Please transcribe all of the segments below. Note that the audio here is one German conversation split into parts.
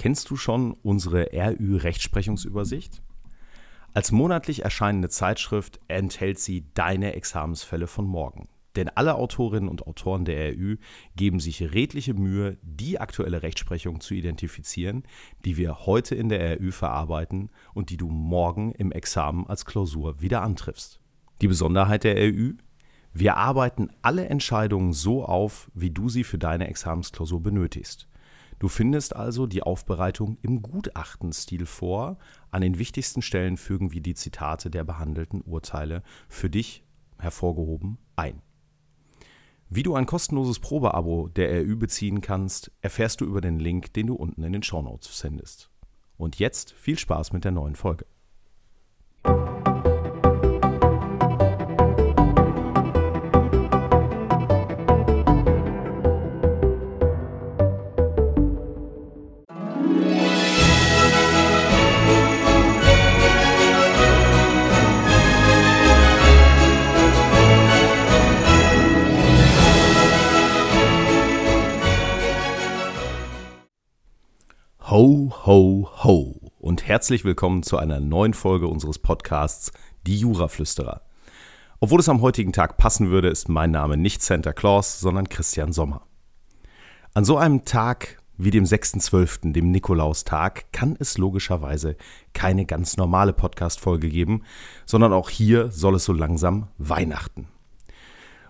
Kennst du schon unsere RÜ-Rechtsprechungsübersicht? Als monatlich erscheinende Zeitschrift enthält sie deine Examensfälle von morgen. Denn alle Autorinnen und Autoren der RÜ geben sich redliche Mühe, die aktuelle Rechtsprechung zu identifizieren, die wir heute in der RÜ verarbeiten und die du morgen im Examen als Klausur wieder antriffst. Die Besonderheit der RÜ? Wir arbeiten alle Entscheidungen so auf, wie du sie für deine Examensklausur benötigst. Du findest also die Aufbereitung im Gutachtenstil vor. An den wichtigsten Stellen fügen wir die Zitate der behandelten Urteile für dich hervorgehoben ein. Wie du ein kostenloses Probeabo der RÜ beziehen kannst, erfährst du über den Link, den du unten in den Shownotes findest. Und jetzt viel Spaß mit der neuen Folge. Herzlich willkommen zu einer neuen Folge unseres Podcasts Die Juraflüsterer. Obwohl es am heutigen Tag passen würde, ist mein Name nicht Santa Claus, sondern Christian Sommer. An so einem Tag wie dem 6.12., dem Nikolaustag, kann es logischerweise keine ganz normale Podcast-Folge geben, sondern auch hier soll es so langsam Weihnachten.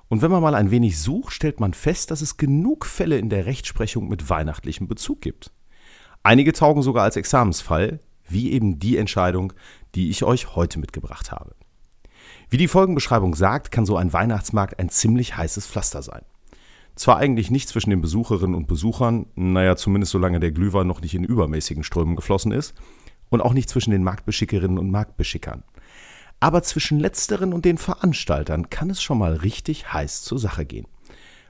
Und wenn man mal ein wenig sucht, stellt man fest, dass es genug Fälle in der Rechtsprechung mit weihnachtlichem Bezug gibt. Einige taugen sogar als Examensfall, wie eben die Entscheidung, die ich euch heute mitgebracht habe. Wie die Folgenbeschreibung sagt, kann so ein Weihnachtsmarkt ein ziemlich heißes Pflaster sein. Zwar eigentlich nicht zwischen den Besucherinnen und Besuchern, naja, zumindest solange der Glühwein noch nicht in übermäßigen Strömen geflossen ist, und auch nicht zwischen den Marktbeschickerinnen und Marktbeschickern. Aber zwischen letzteren und den Veranstaltern kann es schon mal richtig heiß zur Sache gehen.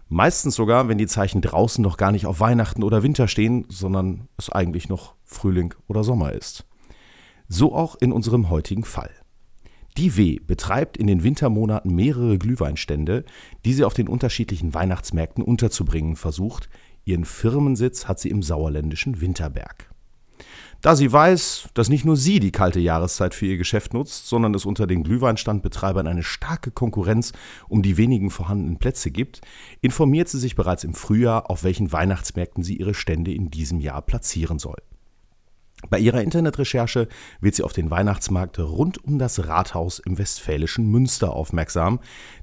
Meistens sogar, wenn die Zeichen draußen noch gar nicht auf Weihnachten oder Winter stehen, sondern es eigentlich noch Frühling oder Sommer ist. So auch in unserem heutigen Fall. Die W betreibt in den Wintermonaten mehrere Glühweinstände, die sie auf den unterschiedlichen Weihnachtsmärkten unterzubringen versucht. Ihren Firmensitz hat sie im sauerländischen Winterberg. Da sie weiß, dass nicht nur sie die kalte Jahreszeit für ihr Geschäft nutzt, sondern es unter den Glühweinstandbetreibern eine starke Konkurrenz um die wenigen vorhandenen Plätze gibt, informiert sie sich bereits im Frühjahr, auf welchen Weihnachtsmärkten sie ihre Stände in diesem Jahr platzieren soll. Bei ihrer Internetrecherche wird sie auf den Weihnachtsmarkt rund um das Rathaus im westfälischen Münster aufmerksam,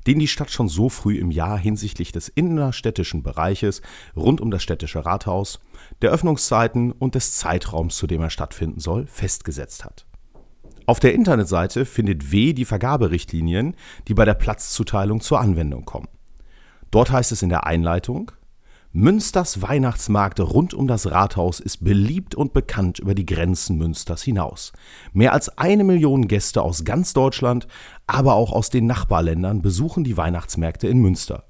den die Stadt schon so früh im Jahr hinsichtlich des innerstädtischen Bereiches rund um das städtische Rathaus, der Öffnungszeiten und des Zeitraums, zu dem er stattfinden soll, festgesetzt hat. Auf der Internetseite findet W die Vergaberichtlinien, die bei der Platzzuteilung zur Anwendung kommen. Dort heißt es in der Einleitung, Münsters Weihnachtsmarkt rund um das Rathaus ist beliebt und bekannt über die Grenzen Münsters hinaus. Mehr als eine Million Gäste aus ganz Deutschland, aber auch aus den Nachbarländern besuchen die Weihnachtsmärkte in Münster.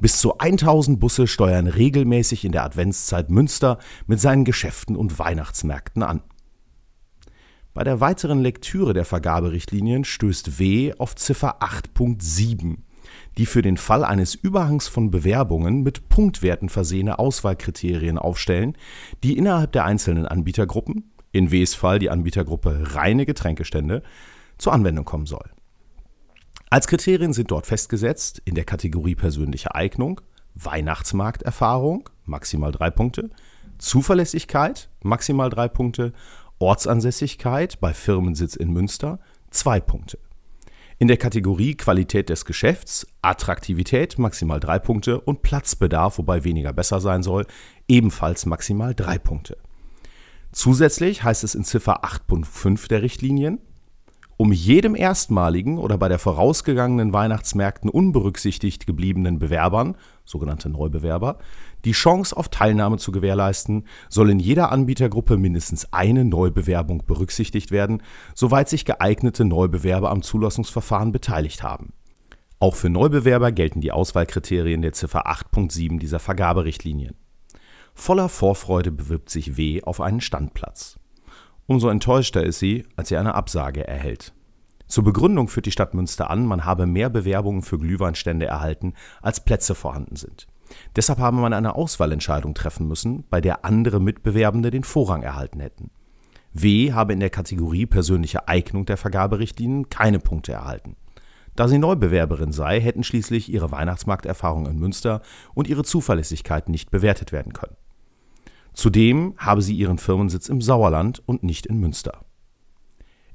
Bis zu 1000 Busse steuern regelmäßig in der Adventszeit Münster mit seinen Geschäften und Weihnachtsmärkten an. Bei der weiteren Lektüre der Vergaberichtlinien stößt W auf Ziffer 8.7 die für den Fall eines Überhangs von Bewerbungen mit Punktwerten versehene Auswahlkriterien aufstellen, die innerhalb der einzelnen Anbietergruppen, in Ws Fall die Anbietergruppe reine Getränkestände, zur Anwendung kommen soll. Als Kriterien sind dort festgesetzt in der Kategorie persönliche Eignung, Weihnachtsmarkterfahrung, maximal drei Punkte, Zuverlässigkeit, maximal drei Punkte, Ortsansässigkeit bei Firmensitz in Münster, zwei Punkte. In der Kategorie Qualität des Geschäfts, Attraktivität maximal drei Punkte und Platzbedarf, wobei weniger besser sein soll, ebenfalls maximal drei Punkte. Zusätzlich heißt es in Ziffer 8.5 der Richtlinien, um jedem erstmaligen oder bei der vorausgegangenen Weihnachtsmärkten unberücksichtigt gebliebenen Bewerbern, sogenannte Neubewerber, die Chance auf Teilnahme zu gewährleisten, soll in jeder Anbietergruppe mindestens eine Neubewerbung berücksichtigt werden, soweit sich geeignete Neubewerber am Zulassungsverfahren beteiligt haben. Auch für Neubewerber gelten die Auswahlkriterien der Ziffer 8.7 dieser Vergaberichtlinien. Voller Vorfreude bewirbt sich W auf einen Standplatz. Umso enttäuschter ist sie, als sie eine Absage erhält. Zur Begründung führt die Stadt Münster an, man habe mehr Bewerbungen für Glühweinstände erhalten, als Plätze vorhanden sind. Deshalb haben wir eine Auswahlentscheidung treffen müssen, bei der andere Mitbewerbende den Vorrang erhalten hätten. W habe in der Kategorie persönliche Eignung der Vergaberichtlinien keine Punkte erhalten. Da sie Neubewerberin sei, hätten schließlich ihre Weihnachtsmarkterfahrung in Münster und ihre Zuverlässigkeit nicht bewertet werden können. Zudem habe sie ihren Firmensitz im Sauerland und nicht in Münster.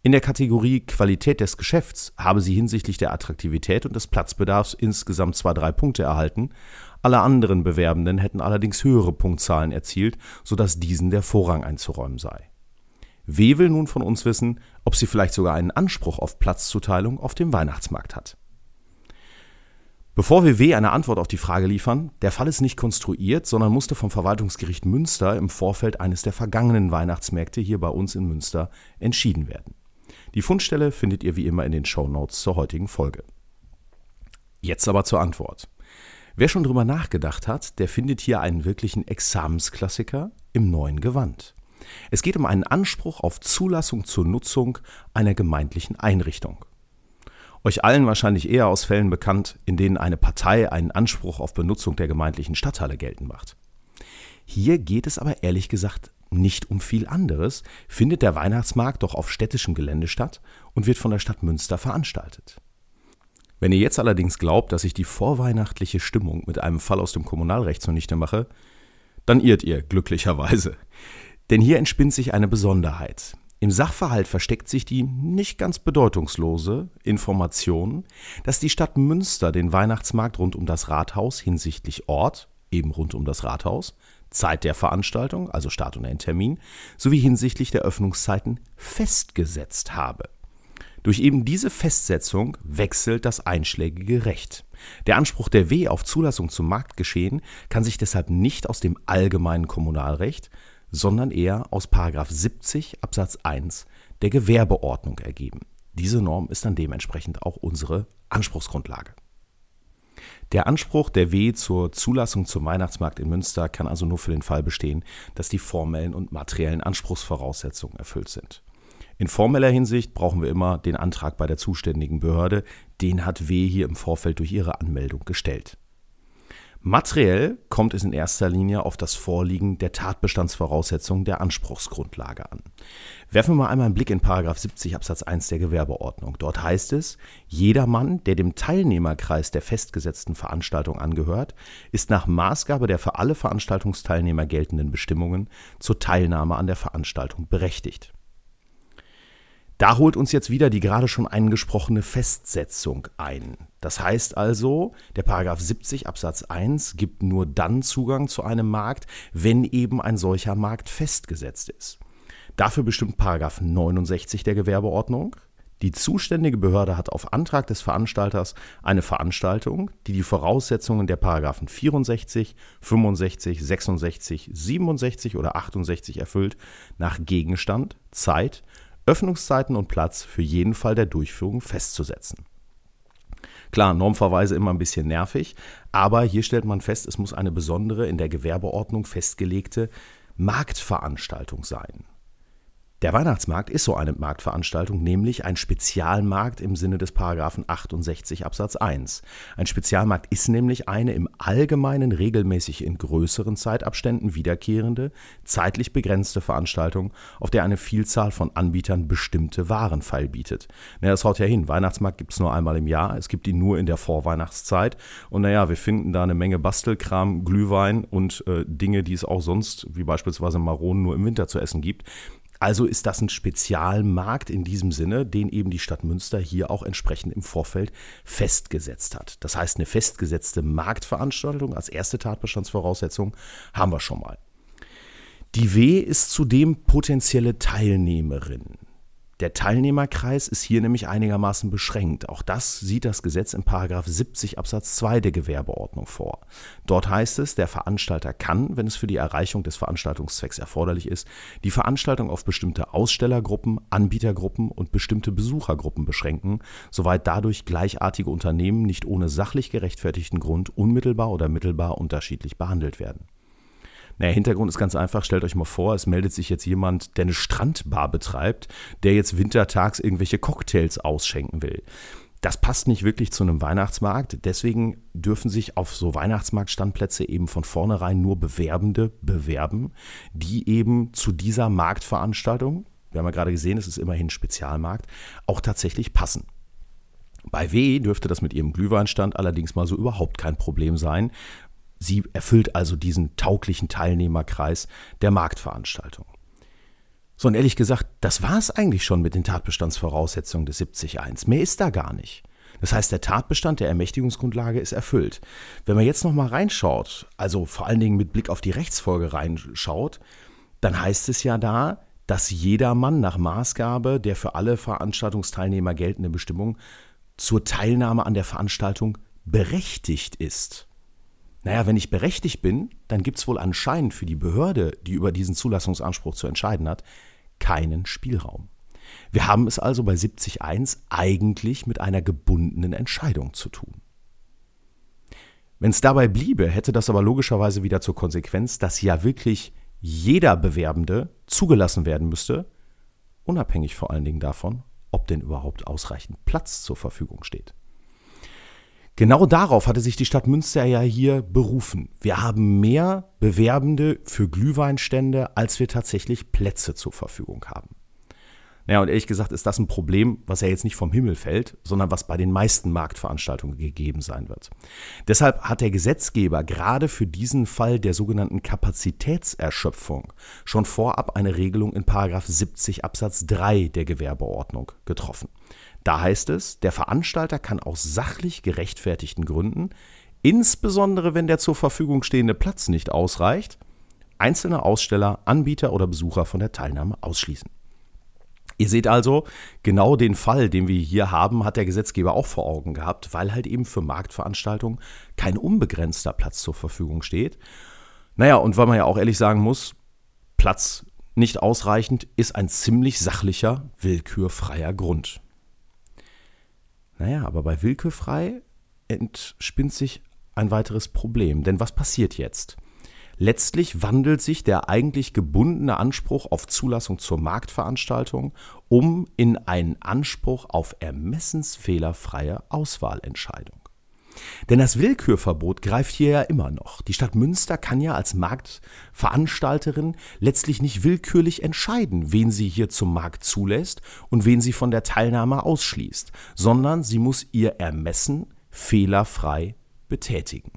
In der Kategorie Qualität des Geschäfts habe sie hinsichtlich der Attraktivität und des Platzbedarfs insgesamt zwar drei Punkte erhalten, alle anderen Bewerbenden hätten allerdings höhere Punktzahlen erzielt, sodass diesen der Vorrang einzuräumen sei. W will nun von uns wissen, ob sie vielleicht sogar einen Anspruch auf Platzzuteilung auf dem Weihnachtsmarkt hat. Bevor wir W eine Antwort auf die Frage liefern, der Fall ist nicht konstruiert, sondern musste vom Verwaltungsgericht Münster im Vorfeld eines der vergangenen Weihnachtsmärkte hier bei uns in Münster entschieden werden. Die Fundstelle findet ihr wie immer in den Show Notes zur heutigen Folge. Jetzt aber zur Antwort. Wer schon drüber nachgedacht hat, der findet hier einen wirklichen Examensklassiker im neuen Gewand. Es geht um einen Anspruch auf Zulassung zur Nutzung einer gemeindlichen Einrichtung. Euch allen wahrscheinlich eher aus Fällen bekannt, in denen eine Partei einen Anspruch auf Benutzung der gemeindlichen Stadthalle geltend macht. Hier geht es aber ehrlich gesagt nicht um viel anderes, findet der Weihnachtsmarkt doch auf städtischem Gelände statt und wird von der Stadt Münster veranstaltet. Wenn ihr jetzt allerdings glaubt, dass ich die vorweihnachtliche Stimmung mit einem Fall aus dem Kommunalrecht zunichte mache, dann irrt ihr glücklicherweise. Denn hier entspinnt sich eine Besonderheit. Im Sachverhalt versteckt sich die nicht ganz bedeutungslose Information, dass die Stadt Münster den Weihnachtsmarkt rund um das Rathaus hinsichtlich Ort, eben rund um das Rathaus, Zeit der Veranstaltung, also Start und Endtermin, sowie hinsichtlich der Öffnungszeiten festgesetzt habe. Durch eben diese Festsetzung wechselt das einschlägige Recht. Der Anspruch der W auf Zulassung zum Marktgeschehen kann sich deshalb nicht aus dem allgemeinen Kommunalrecht, sondern eher aus 70 Absatz 1 der Gewerbeordnung ergeben. Diese Norm ist dann dementsprechend auch unsere Anspruchsgrundlage. Der Anspruch der W zur Zulassung zum Weihnachtsmarkt in Münster kann also nur für den Fall bestehen, dass die formellen und materiellen Anspruchsvoraussetzungen erfüllt sind. In formeller Hinsicht brauchen wir immer den Antrag bei der zuständigen Behörde, den hat W hier im Vorfeld durch ihre Anmeldung gestellt. Materiell kommt es in erster Linie auf das Vorliegen der Tatbestandsvoraussetzungen der Anspruchsgrundlage an. Werfen wir mal einmal einen Blick in 70 Absatz 1 der Gewerbeordnung. Dort heißt es, jedermann, der dem Teilnehmerkreis der festgesetzten Veranstaltung angehört, ist nach Maßgabe der für alle Veranstaltungsteilnehmer geltenden Bestimmungen zur Teilnahme an der Veranstaltung berechtigt. Da holt uns jetzt wieder die gerade schon angesprochene Festsetzung ein. Das heißt also, der Paragraph 70 Absatz 1 gibt nur dann Zugang zu einem Markt, wenn eben ein solcher Markt festgesetzt ist. Dafür bestimmt Paragraph 69 der Gewerbeordnung. Die zuständige Behörde hat auf Antrag des Veranstalters eine Veranstaltung, die die Voraussetzungen der Paragraphen 64, 65, 66, 67 oder 68 erfüllt, nach Gegenstand, Zeit Öffnungszeiten und Platz für jeden Fall der Durchführung festzusetzen. Klar, Normverweise immer ein bisschen nervig, aber hier stellt man fest, es muss eine besondere in der Gewerbeordnung festgelegte Marktveranstaltung sein. Der Weihnachtsmarkt ist so eine Marktveranstaltung, nämlich ein Spezialmarkt im Sinne des Paragraphen 68 Absatz 1. Ein Spezialmarkt ist nämlich eine im Allgemeinen regelmäßig in größeren Zeitabständen wiederkehrende, zeitlich begrenzte Veranstaltung, auf der eine Vielzahl von Anbietern bestimmte Waren feilbietet. Naja, das haut ja hin. Weihnachtsmarkt gibt es nur einmal im Jahr. Es gibt ihn nur in der Vorweihnachtszeit. Und naja, wir finden da eine Menge Bastelkram, Glühwein und äh, Dinge, die es auch sonst, wie beispielsweise Maronen, nur im Winter zu essen gibt. Also ist das ein Spezialmarkt in diesem Sinne, den eben die Stadt Münster hier auch entsprechend im Vorfeld festgesetzt hat. Das heißt, eine festgesetzte Marktveranstaltung als erste Tatbestandsvoraussetzung haben wir schon mal. Die W ist zudem potenzielle Teilnehmerin. Der Teilnehmerkreis ist hier nämlich einigermaßen beschränkt. Auch das sieht das Gesetz in 70 Absatz 2 der Gewerbeordnung vor. Dort heißt es, der Veranstalter kann, wenn es für die Erreichung des Veranstaltungszwecks erforderlich ist, die Veranstaltung auf bestimmte Ausstellergruppen, Anbietergruppen und bestimmte Besuchergruppen beschränken, soweit dadurch gleichartige Unternehmen nicht ohne sachlich gerechtfertigten Grund unmittelbar oder mittelbar unterschiedlich behandelt werden. Naja, Hintergrund ist ganz einfach. Stellt euch mal vor, es meldet sich jetzt jemand, der eine Strandbar betreibt, der jetzt wintertags irgendwelche Cocktails ausschenken will. Das passt nicht wirklich zu einem Weihnachtsmarkt. Deswegen dürfen sich auf so Weihnachtsmarktstandplätze eben von vornherein nur Bewerbende bewerben, die eben zu dieser Marktveranstaltung, wir haben ja gerade gesehen, es ist immerhin Spezialmarkt, auch tatsächlich passen. Bei W dürfte das mit ihrem Glühweinstand allerdings mal so überhaupt kein Problem sein. Sie erfüllt also diesen tauglichen Teilnehmerkreis der Marktveranstaltung. So, und ehrlich gesagt, das war es eigentlich schon mit den Tatbestandsvoraussetzungen des 70.1. Mehr ist da gar nicht. Das heißt, der Tatbestand der Ermächtigungsgrundlage ist erfüllt. Wenn man jetzt nochmal reinschaut, also vor allen Dingen mit Blick auf die Rechtsfolge reinschaut, dann heißt es ja da, dass jedermann nach Maßgabe der für alle Veranstaltungsteilnehmer geltenden Bestimmung zur Teilnahme an der Veranstaltung berechtigt ist. Naja, wenn ich berechtigt bin, dann gibt es wohl anscheinend für die Behörde, die über diesen Zulassungsanspruch zu entscheiden hat, keinen Spielraum. Wir haben es also bei 70.1 eigentlich mit einer gebundenen Entscheidung zu tun. Wenn es dabei bliebe, hätte das aber logischerweise wieder zur Konsequenz, dass ja wirklich jeder Bewerbende zugelassen werden müsste, unabhängig vor allen Dingen davon, ob denn überhaupt ausreichend Platz zur Verfügung steht. Genau darauf hatte sich die Stadt Münster ja hier berufen. Wir haben mehr Bewerbende für Glühweinstände, als wir tatsächlich Plätze zur Verfügung haben. Naja, und ehrlich gesagt ist das ein Problem, was ja jetzt nicht vom Himmel fällt, sondern was bei den meisten Marktveranstaltungen gegeben sein wird. Deshalb hat der Gesetzgeber gerade für diesen Fall der sogenannten Kapazitätserschöpfung schon vorab eine Regelung in 70 Absatz 3 der Gewerbeordnung getroffen. Da heißt es, der Veranstalter kann aus sachlich gerechtfertigten Gründen, insbesondere wenn der zur Verfügung stehende Platz nicht ausreicht, einzelne Aussteller, Anbieter oder Besucher von der Teilnahme ausschließen. Ihr seht also, genau den Fall, den wir hier haben, hat der Gesetzgeber auch vor Augen gehabt, weil halt eben für Marktveranstaltungen kein unbegrenzter Platz zur Verfügung steht. Naja, und weil man ja auch ehrlich sagen muss, Platz nicht ausreichend ist ein ziemlich sachlicher, willkürfreier Grund. Naja, aber bei willkürfrei entspinnt sich ein weiteres Problem. Denn was passiert jetzt? Letztlich wandelt sich der eigentlich gebundene Anspruch auf Zulassung zur Marktveranstaltung um in einen Anspruch auf ermessensfehlerfreie Auswahlentscheidung. Denn das Willkürverbot greift hier ja immer noch. Die Stadt Münster kann ja als Marktveranstalterin letztlich nicht willkürlich entscheiden, wen sie hier zum Markt zulässt und wen sie von der Teilnahme ausschließt, sondern sie muss ihr Ermessen fehlerfrei betätigen.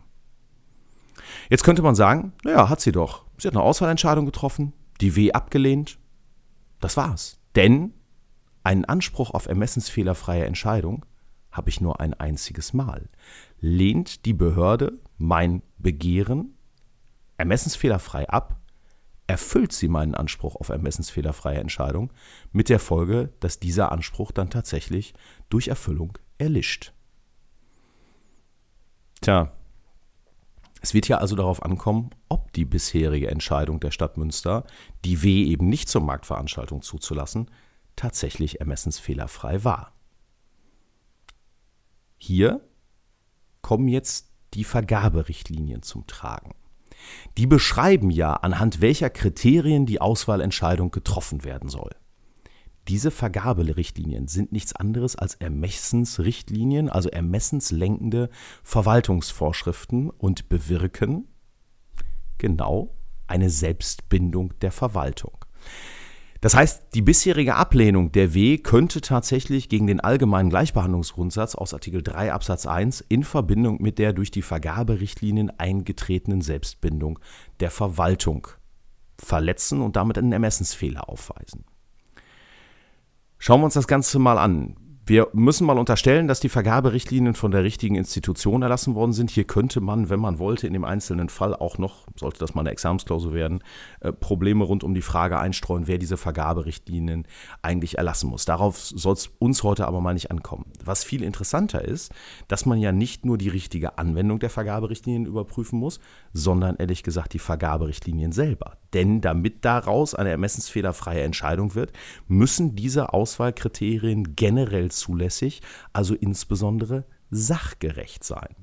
Jetzt könnte man sagen, naja, hat sie doch. Sie hat eine Auswahlentscheidung getroffen, die W abgelehnt. Das war's. Denn einen Anspruch auf ermessensfehlerfreie Entscheidung habe ich nur ein einziges Mal. Lehnt die Behörde mein Begehren ermessensfehlerfrei ab, erfüllt sie meinen Anspruch auf ermessensfehlerfreie Entscheidung, mit der Folge, dass dieser Anspruch dann tatsächlich durch Erfüllung erlischt. Tja, es wird ja also darauf ankommen, ob die bisherige Entscheidung der Stadt Münster, die W eben nicht zur Marktveranstaltung zuzulassen, tatsächlich ermessensfehlerfrei war. Hier kommen jetzt die Vergaberichtlinien zum Tragen. Die beschreiben ja, anhand welcher Kriterien die Auswahlentscheidung getroffen werden soll. Diese Vergaberichtlinien sind nichts anderes als Ermessensrichtlinien, also ermessenslenkende Verwaltungsvorschriften und bewirken genau eine Selbstbindung der Verwaltung. Das heißt, die bisherige Ablehnung der W könnte tatsächlich gegen den allgemeinen Gleichbehandlungsgrundsatz aus Artikel 3 Absatz 1 in Verbindung mit der durch die Vergaberichtlinien eingetretenen Selbstbindung der Verwaltung verletzen und damit einen Ermessensfehler aufweisen. Schauen wir uns das Ganze mal an. Wir müssen mal unterstellen, dass die Vergaberichtlinien von der richtigen Institution erlassen worden sind. Hier könnte man, wenn man wollte, in dem einzelnen Fall auch noch, sollte das mal eine Examensklausel werden, äh, Probleme rund um die Frage einstreuen, wer diese Vergaberichtlinien eigentlich erlassen muss. Darauf soll es uns heute aber mal nicht ankommen. Was viel interessanter ist, dass man ja nicht nur die richtige Anwendung der Vergaberichtlinien überprüfen muss, sondern ehrlich gesagt die Vergaberichtlinien selber. Denn damit daraus eine ermessensfehlerfreie Entscheidung wird, müssen diese Auswahlkriterien generell zulässig, also insbesondere sachgerecht sein.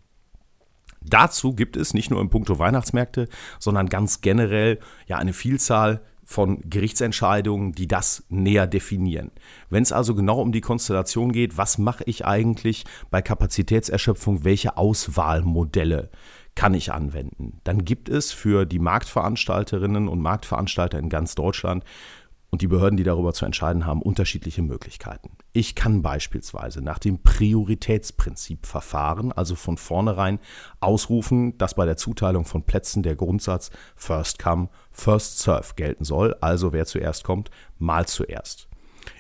Dazu gibt es nicht nur im Punkto Weihnachtsmärkte, sondern ganz generell ja eine Vielzahl von Gerichtsentscheidungen, die das näher definieren. Wenn es also genau um die Konstellation geht, was mache ich eigentlich bei Kapazitätserschöpfung, welche Auswahlmodelle kann ich anwenden, dann gibt es für die Marktveranstalterinnen und Marktveranstalter in ganz Deutschland und die Behörden, die darüber zu entscheiden haben, unterschiedliche Möglichkeiten. Ich kann beispielsweise nach dem Prioritätsprinzip verfahren, also von vornherein ausrufen, dass bei der Zuteilung von Plätzen der Grundsatz First Come, First Serve gelten soll, also wer zuerst kommt, mal zuerst.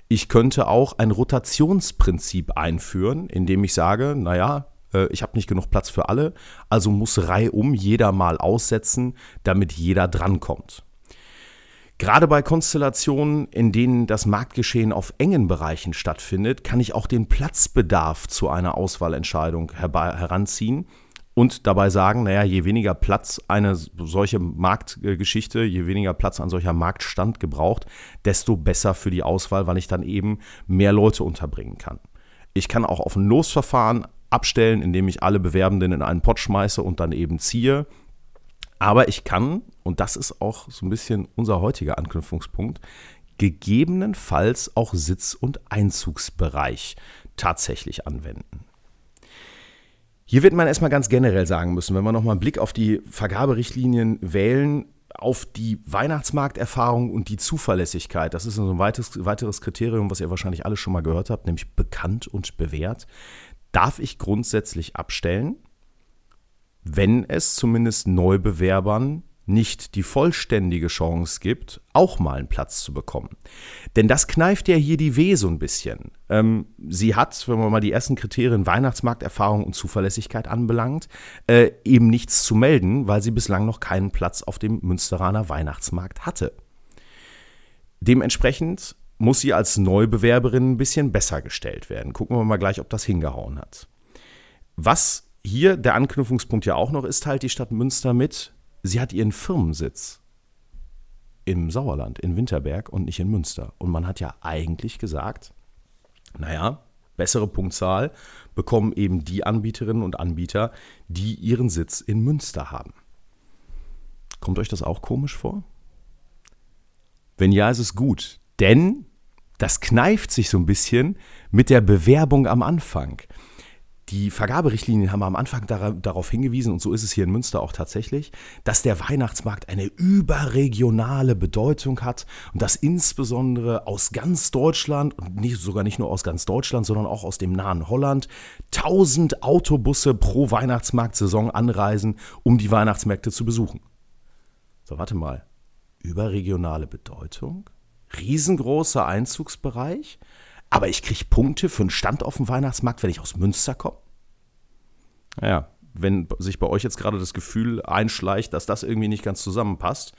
Ich könnte auch ein Rotationsprinzip einführen, indem ich sage, naja, ich habe nicht genug Platz für alle, also muss reihum jeder mal aussetzen, damit jeder drankommt. Gerade bei Konstellationen, in denen das Marktgeschehen auf engen Bereichen stattfindet, kann ich auch den Platzbedarf zu einer Auswahlentscheidung heranziehen und dabei sagen, naja, je weniger Platz eine solche Marktgeschichte, je weniger Platz ein solcher Marktstand gebraucht, desto besser für die Auswahl, weil ich dann eben mehr Leute unterbringen kann. Ich kann auch auf ein Losverfahren abstellen, indem ich alle Bewerbenden in einen Pott schmeiße und dann eben ziehe. Aber ich kann, und das ist auch so ein bisschen unser heutiger Anknüpfungspunkt, gegebenenfalls auch Sitz- und Einzugsbereich tatsächlich anwenden. Hier wird man erstmal ganz generell sagen müssen, wenn wir nochmal einen Blick auf die Vergaberichtlinien wählen, auf die Weihnachtsmarkterfahrung und die Zuverlässigkeit. Das ist so ein weiteres, weiteres Kriterium, was ihr wahrscheinlich alle schon mal gehört habt, nämlich bekannt und bewährt. Darf ich grundsätzlich abstellen? wenn es zumindest Neubewerbern nicht die vollständige Chance gibt, auch mal einen Platz zu bekommen. Denn das kneift ja hier die Weh so ein bisschen. Ähm, sie hat, wenn man mal die ersten Kriterien Weihnachtsmarkterfahrung und Zuverlässigkeit anbelangt, äh, eben nichts zu melden, weil sie bislang noch keinen Platz auf dem Münsteraner Weihnachtsmarkt hatte. Dementsprechend muss sie als Neubewerberin ein bisschen besser gestellt werden. Gucken wir mal gleich, ob das hingehauen hat. Was hier der Anknüpfungspunkt ja auch noch ist halt die Stadt Münster mit, sie hat ihren Firmensitz im Sauerland, in Winterberg und nicht in Münster. Und man hat ja eigentlich gesagt, naja, bessere Punktzahl bekommen eben die Anbieterinnen und Anbieter, die ihren Sitz in Münster haben. Kommt euch das auch komisch vor? Wenn ja, ist es gut, denn das kneift sich so ein bisschen mit der Bewerbung am Anfang. Die Vergaberichtlinien haben am Anfang darauf hingewiesen, und so ist es hier in Münster auch tatsächlich, dass der Weihnachtsmarkt eine überregionale Bedeutung hat und dass insbesondere aus ganz Deutschland und nicht, sogar nicht nur aus ganz Deutschland, sondern auch aus dem nahen Holland 1000 Autobusse pro Weihnachtsmarktsaison anreisen, um die Weihnachtsmärkte zu besuchen. So, warte mal. Überregionale Bedeutung? Riesengroßer Einzugsbereich? aber ich kriege Punkte für einen Stand auf dem Weihnachtsmarkt, wenn ich aus Münster komme. Naja, wenn sich bei euch jetzt gerade das Gefühl einschleicht, dass das irgendwie nicht ganz zusammenpasst,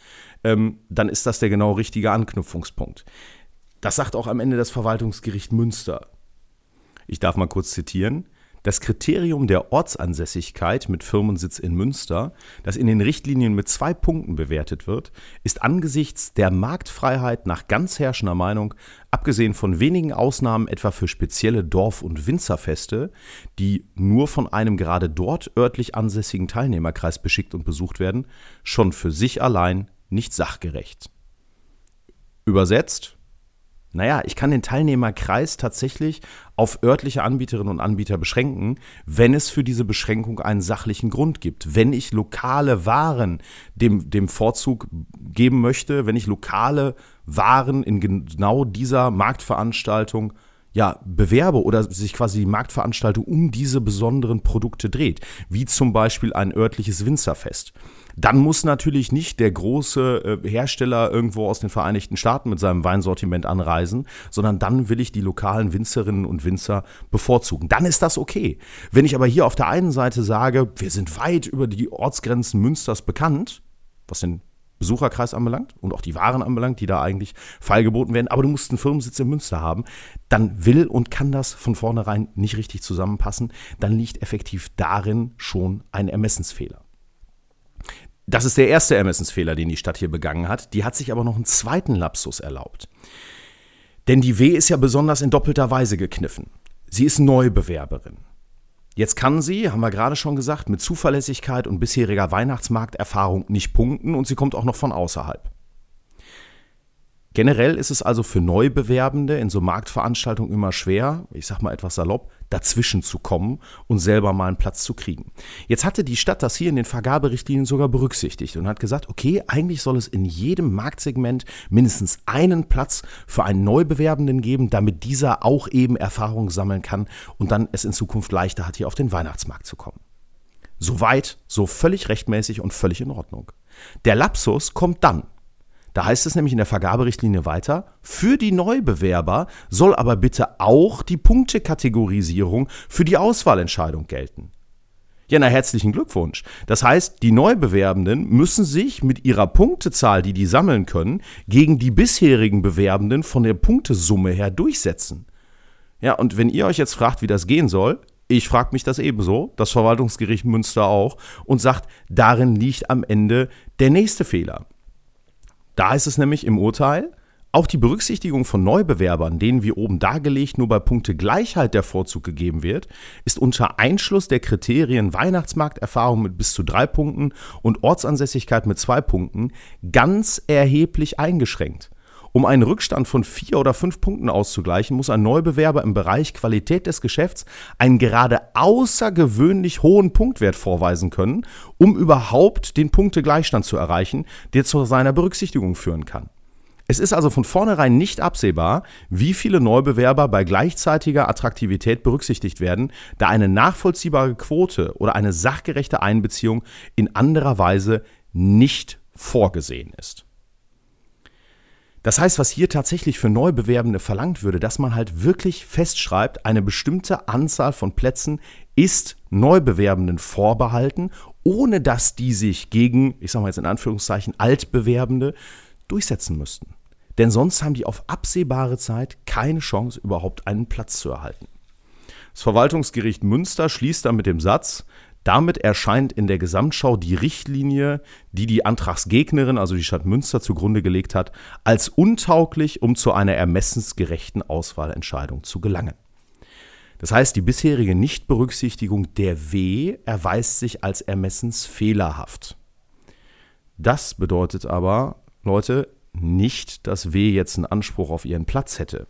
ähm, dann ist das der genau richtige Anknüpfungspunkt. Das sagt auch am Ende das Verwaltungsgericht Münster. Ich darf mal kurz zitieren. Das Kriterium der Ortsansässigkeit mit Firmensitz in Münster, das in den Richtlinien mit zwei Punkten bewertet wird, ist angesichts der Marktfreiheit nach ganz herrschender Meinung, abgesehen von wenigen Ausnahmen etwa für spezielle Dorf- und Winzerfeste, die nur von einem gerade dort örtlich ansässigen Teilnehmerkreis beschickt und besucht werden, schon für sich allein nicht sachgerecht. Übersetzt, naja, ich kann den Teilnehmerkreis tatsächlich auf örtliche Anbieterinnen und Anbieter beschränken, wenn es für diese Beschränkung einen sachlichen Grund gibt. Wenn ich lokale Waren dem, dem Vorzug geben möchte, wenn ich lokale Waren in genau dieser Marktveranstaltung ja, bewerbe oder sich quasi die Marktveranstaltung um diese besonderen Produkte dreht, wie zum Beispiel ein örtliches Winzerfest. Dann muss natürlich nicht der große äh, Hersteller irgendwo aus den Vereinigten Staaten mit seinem Weinsortiment anreisen, sondern dann will ich die lokalen Winzerinnen und Winzer bevorzugen. Dann ist das okay. Wenn ich aber hier auf der einen Seite sage, wir sind weit über die Ortsgrenzen Münsters bekannt, was den Besucherkreis anbelangt und auch die Waren anbelangt, die da eigentlich feilgeboten werden, aber du musst einen Firmensitz in Münster haben, dann will und kann das von vornherein nicht richtig zusammenpassen, dann liegt effektiv darin schon ein Ermessensfehler. Das ist der erste Ermessensfehler, den die Stadt hier begangen hat. Die hat sich aber noch einen zweiten Lapsus erlaubt. Denn die W ist ja besonders in doppelter Weise gekniffen. Sie ist Neubewerberin. Jetzt kann sie, haben wir gerade schon gesagt, mit Zuverlässigkeit und bisheriger Weihnachtsmarkterfahrung nicht punkten und sie kommt auch noch von außerhalb. Generell ist es also für Neubewerbende in so Marktveranstaltungen immer schwer, ich sag mal etwas salopp, dazwischen zu kommen und selber mal einen Platz zu kriegen. Jetzt hatte die Stadt das hier in den Vergaberichtlinien sogar berücksichtigt und hat gesagt, okay, eigentlich soll es in jedem Marktsegment mindestens einen Platz für einen Neubewerbenden geben, damit dieser auch eben Erfahrung sammeln kann und dann es in Zukunft leichter hat, hier auf den Weihnachtsmarkt zu kommen. Soweit, so völlig rechtmäßig und völlig in Ordnung. Der Lapsus kommt dann, da heißt es nämlich in der Vergaberichtlinie weiter, für die Neubewerber soll aber bitte auch die Punktekategorisierung für die Auswahlentscheidung gelten. Ja, na herzlichen Glückwunsch. Das heißt, die Neubewerbenden müssen sich mit ihrer Punktezahl, die die sammeln können, gegen die bisherigen Bewerbenden von der Punktesumme her durchsetzen. Ja, und wenn ihr euch jetzt fragt, wie das gehen soll, ich frage mich das ebenso, das Verwaltungsgericht Münster auch, und sagt, darin liegt am Ende der nächste Fehler. Da heißt es nämlich im Urteil, auch die Berücksichtigung von Neubewerbern, denen wie oben dargelegt nur bei Punkte Gleichheit der Vorzug gegeben wird, ist unter Einschluss der Kriterien Weihnachtsmarkterfahrung mit bis zu drei Punkten und Ortsansässigkeit mit zwei Punkten ganz erheblich eingeschränkt. Um einen Rückstand von vier oder fünf Punkten auszugleichen, muss ein Neubewerber im Bereich Qualität des Geschäfts einen gerade außergewöhnlich hohen Punktwert vorweisen können, um überhaupt den Punktegleichstand zu erreichen, der zu seiner Berücksichtigung führen kann. Es ist also von vornherein nicht absehbar, wie viele Neubewerber bei gleichzeitiger Attraktivität berücksichtigt werden, da eine nachvollziehbare Quote oder eine sachgerechte Einbeziehung in anderer Weise nicht vorgesehen ist. Das heißt, was hier tatsächlich für Neubewerbende verlangt würde, dass man halt wirklich festschreibt, eine bestimmte Anzahl von Plätzen ist Neubewerbenden vorbehalten, ohne dass die sich gegen, ich sage mal jetzt in Anführungszeichen, Altbewerbende durchsetzen müssten. Denn sonst haben die auf absehbare Zeit keine Chance, überhaupt einen Platz zu erhalten. Das Verwaltungsgericht Münster schließt dann mit dem Satz, damit erscheint in der Gesamtschau die Richtlinie, die die Antragsgegnerin, also die Stadt Münster, zugrunde gelegt hat, als untauglich, um zu einer ermessensgerechten Auswahlentscheidung zu gelangen. Das heißt, die bisherige Nichtberücksichtigung der W erweist sich als ermessensfehlerhaft. Das bedeutet aber, Leute, nicht, dass W jetzt einen Anspruch auf ihren Platz hätte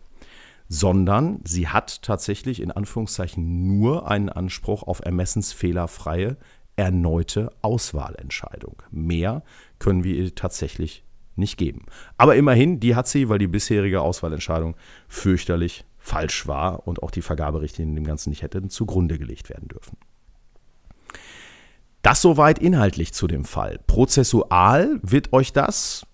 sondern sie hat tatsächlich in Anführungszeichen nur einen Anspruch auf ermessensfehlerfreie erneute Auswahlentscheidung. Mehr können wir ihr tatsächlich nicht geben. Aber immerhin, die hat sie, weil die bisherige Auswahlentscheidung fürchterlich falsch war und auch die Vergaberichtlinien dem Ganzen nicht hätten zugrunde gelegt werden dürfen. Das soweit inhaltlich zu dem Fall. Prozessual wird euch das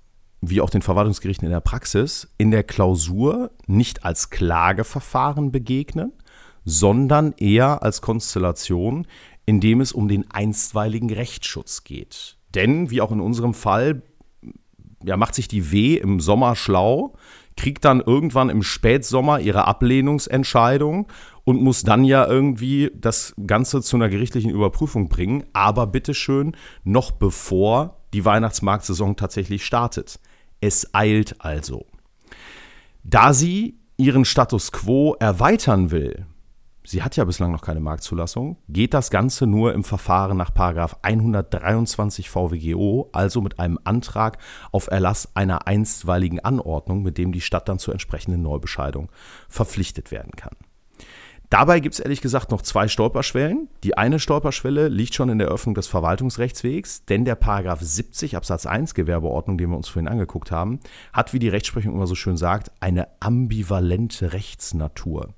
wie auch den Verwaltungsgerichten in der Praxis, in der Klausur nicht als Klageverfahren begegnen, sondern eher als Konstellation, in dem es um den einstweiligen Rechtsschutz geht. Denn, wie auch in unserem Fall, ja, macht sich die W im Sommer schlau, kriegt dann irgendwann im Spätsommer ihre Ablehnungsentscheidung und muss dann ja irgendwie das Ganze zu einer gerichtlichen Überprüfung bringen, aber bitteschön noch bevor die Weihnachtsmarktsaison tatsächlich startet. Es eilt also. Da sie ihren Status quo erweitern will, sie hat ja bislang noch keine Marktzulassung, geht das Ganze nur im Verfahren nach 123 VWGO, also mit einem Antrag auf Erlass einer einstweiligen Anordnung, mit dem die Stadt dann zur entsprechenden Neubescheidung verpflichtet werden kann. Dabei gibt es ehrlich gesagt noch zwei Stolperschwellen. Die eine Stolperschwelle liegt schon in der Öffnung des Verwaltungsrechtswegs, denn der Paragraph 70 Absatz 1 Gewerbeordnung, den wir uns vorhin angeguckt haben, hat, wie die Rechtsprechung immer so schön sagt, eine ambivalente Rechtsnatur.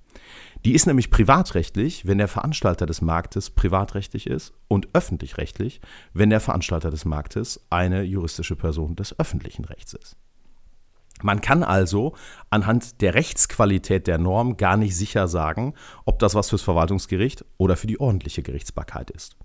Die ist nämlich privatrechtlich, wenn der Veranstalter des Marktes privatrechtlich ist und öffentlich-rechtlich, wenn der Veranstalter des Marktes eine juristische Person des öffentlichen Rechts ist. Man kann also anhand der Rechtsqualität der Norm gar nicht sicher sagen, ob das was fürs Verwaltungsgericht oder für die ordentliche Gerichtsbarkeit ist.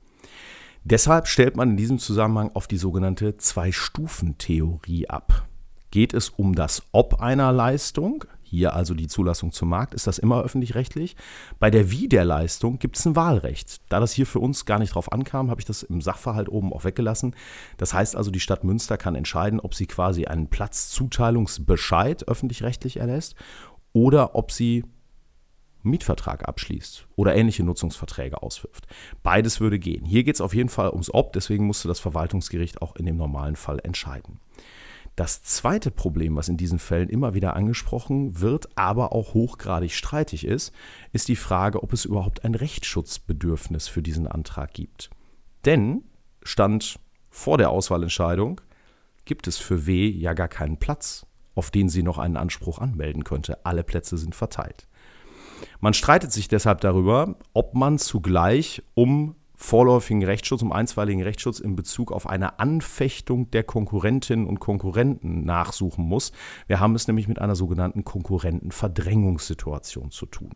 Deshalb stellt man in diesem Zusammenhang auf die sogenannte Zwei-Stufen-Theorie ab. Geht es um das Ob einer Leistung, hier also die Zulassung zum Markt, ist das immer öffentlich-rechtlich. Bei der Wie der Leistung gibt es ein Wahlrecht. Da das hier für uns gar nicht drauf ankam, habe ich das im Sachverhalt oben auch weggelassen. Das heißt also, die Stadt Münster kann entscheiden, ob sie quasi einen Platzzuteilungsbescheid öffentlich-rechtlich erlässt oder ob sie Mietvertrag abschließt oder ähnliche Nutzungsverträge auswirft. Beides würde gehen. Hier geht es auf jeden Fall ums Ob, deswegen musste das Verwaltungsgericht auch in dem normalen Fall entscheiden. Das zweite Problem, was in diesen Fällen immer wieder angesprochen wird, aber auch hochgradig streitig ist, ist die Frage, ob es überhaupt ein Rechtsschutzbedürfnis für diesen Antrag gibt. Denn stand vor der Auswahlentscheidung, gibt es für W ja gar keinen Platz, auf den sie noch einen Anspruch anmelden könnte. Alle Plätze sind verteilt. Man streitet sich deshalb darüber, ob man zugleich um vorläufigen Rechtsschutz, um einstweiligen Rechtsschutz in Bezug auf eine Anfechtung der Konkurrentinnen und Konkurrenten nachsuchen muss. Wir haben es nämlich mit einer sogenannten Konkurrentenverdrängungssituation zu tun.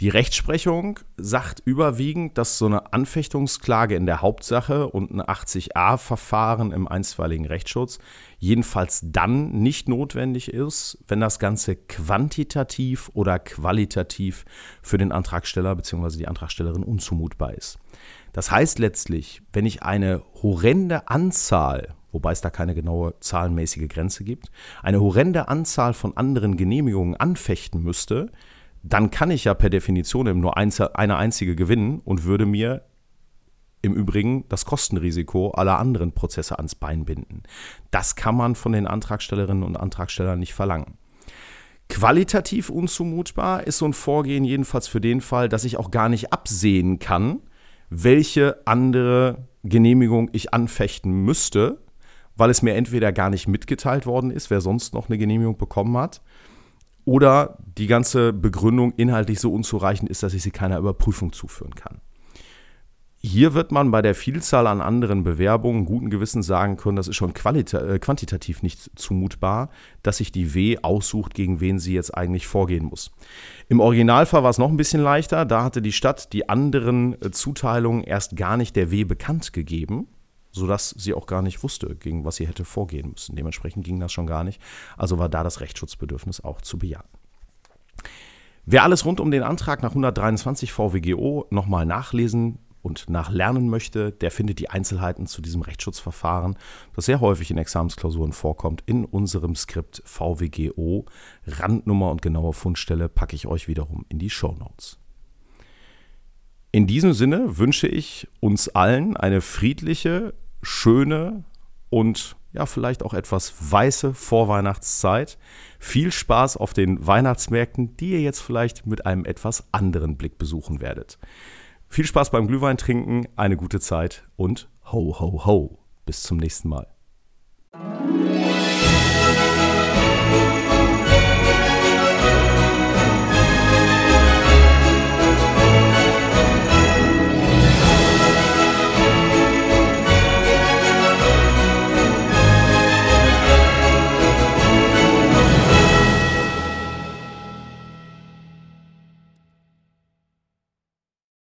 Die Rechtsprechung sagt überwiegend, dass so eine Anfechtungsklage in der Hauptsache und ein 80a-Verfahren im einstweiligen Rechtsschutz jedenfalls dann nicht notwendig ist, wenn das Ganze quantitativ oder qualitativ für den Antragsteller bzw. die Antragstellerin unzumutbar ist. Das heißt letztlich, wenn ich eine horrende Anzahl wobei es da keine genaue zahlenmäßige Grenze gibt, eine horrende Anzahl von anderen Genehmigungen anfechten müsste, dann kann ich ja per Definition nur eine einzige gewinnen und würde mir im Übrigen das Kostenrisiko aller anderen Prozesse ans Bein binden. Das kann man von den Antragstellerinnen und Antragstellern nicht verlangen. Qualitativ unzumutbar ist so ein Vorgehen jedenfalls für den Fall, dass ich auch gar nicht absehen kann, welche andere Genehmigung ich anfechten müsste, weil es mir entweder gar nicht mitgeteilt worden ist, wer sonst noch eine Genehmigung bekommen hat, oder die ganze Begründung inhaltlich so unzureichend ist, dass ich sie keiner Überprüfung zuführen kann. Hier wird man bei der Vielzahl an anderen Bewerbungen guten Gewissens sagen können, das ist schon äh, quantitativ nicht zumutbar, dass sich die W aussucht, gegen wen sie jetzt eigentlich vorgehen muss. Im Originalfall war es noch ein bisschen leichter. Da hatte die Stadt die anderen äh, Zuteilungen erst gar nicht der W bekannt gegeben sodass sie auch gar nicht wusste, gegen was sie hätte vorgehen müssen. Dementsprechend ging das schon gar nicht. Also war da das Rechtsschutzbedürfnis auch zu bejahen. Wer alles rund um den Antrag nach 123 VWGO nochmal nachlesen und nachlernen möchte, der findet die Einzelheiten zu diesem Rechtsschutzverfahren, das sehr häufig in Examensklausuren vorkommt, in unserem Skript VWGO. Randnummer und genaue Fundstelle packe ich euch wiederum in die Show Notes. In diesem Sinne wünsche ich uns allen eine friedliche, schöne und ja, vielleicht auch etwas weiße Vorweihnachtszeit. Viel Spaß auf den Weihnachtsmärkten, die ihr jetzt vielleicht mit einem etwas anderen Blick besuchen werdet. Viel Spaß beim Glühwein trinken, eine gute Zeit und ho, ho, ho. Bis zum nächsten Mal.